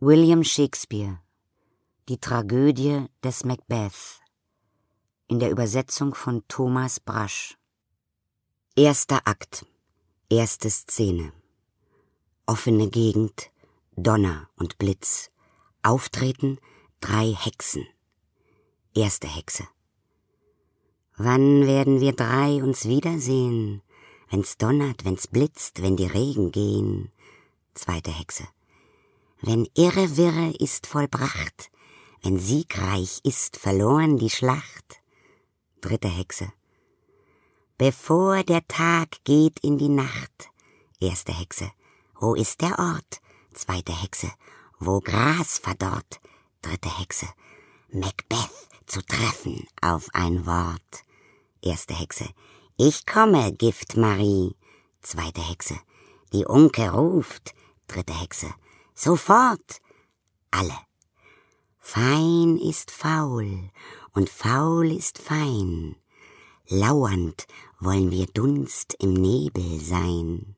William Shakespeare Die Tragödie des Macbeth in der Übersetzung von Thomas Brasch. Erster Akt Erste Szene. Offene Gegend Donner und Blitz. Auftreten drei Hexen. Erste Hexe. Wann werden wir drei uns wiedersehen? Wenn's donnert, wenn's blitzt, wenn die Regen gehen. Zweite Hexe wenn irre Wirre ist vollbracht, wenn siegreich ist verloren die Schlacht. Dritte Hexe. Bevor der Tag geht in die Nacht. Erste Hexe. Wo ist der Ort? Zweite Hexe. Wo Gras verdorrt. Dritte Hexe. Macbeth zu treffen auf ein Wort. Erste Hexe. Ich komme, Gift Marie. Zweite Hexe. Die Unke ruft. Dritte Hexe. Sofort. Alle. Fein ist faul und faul ist fein. Lauernd wollen wir Dunst im Nebel sein.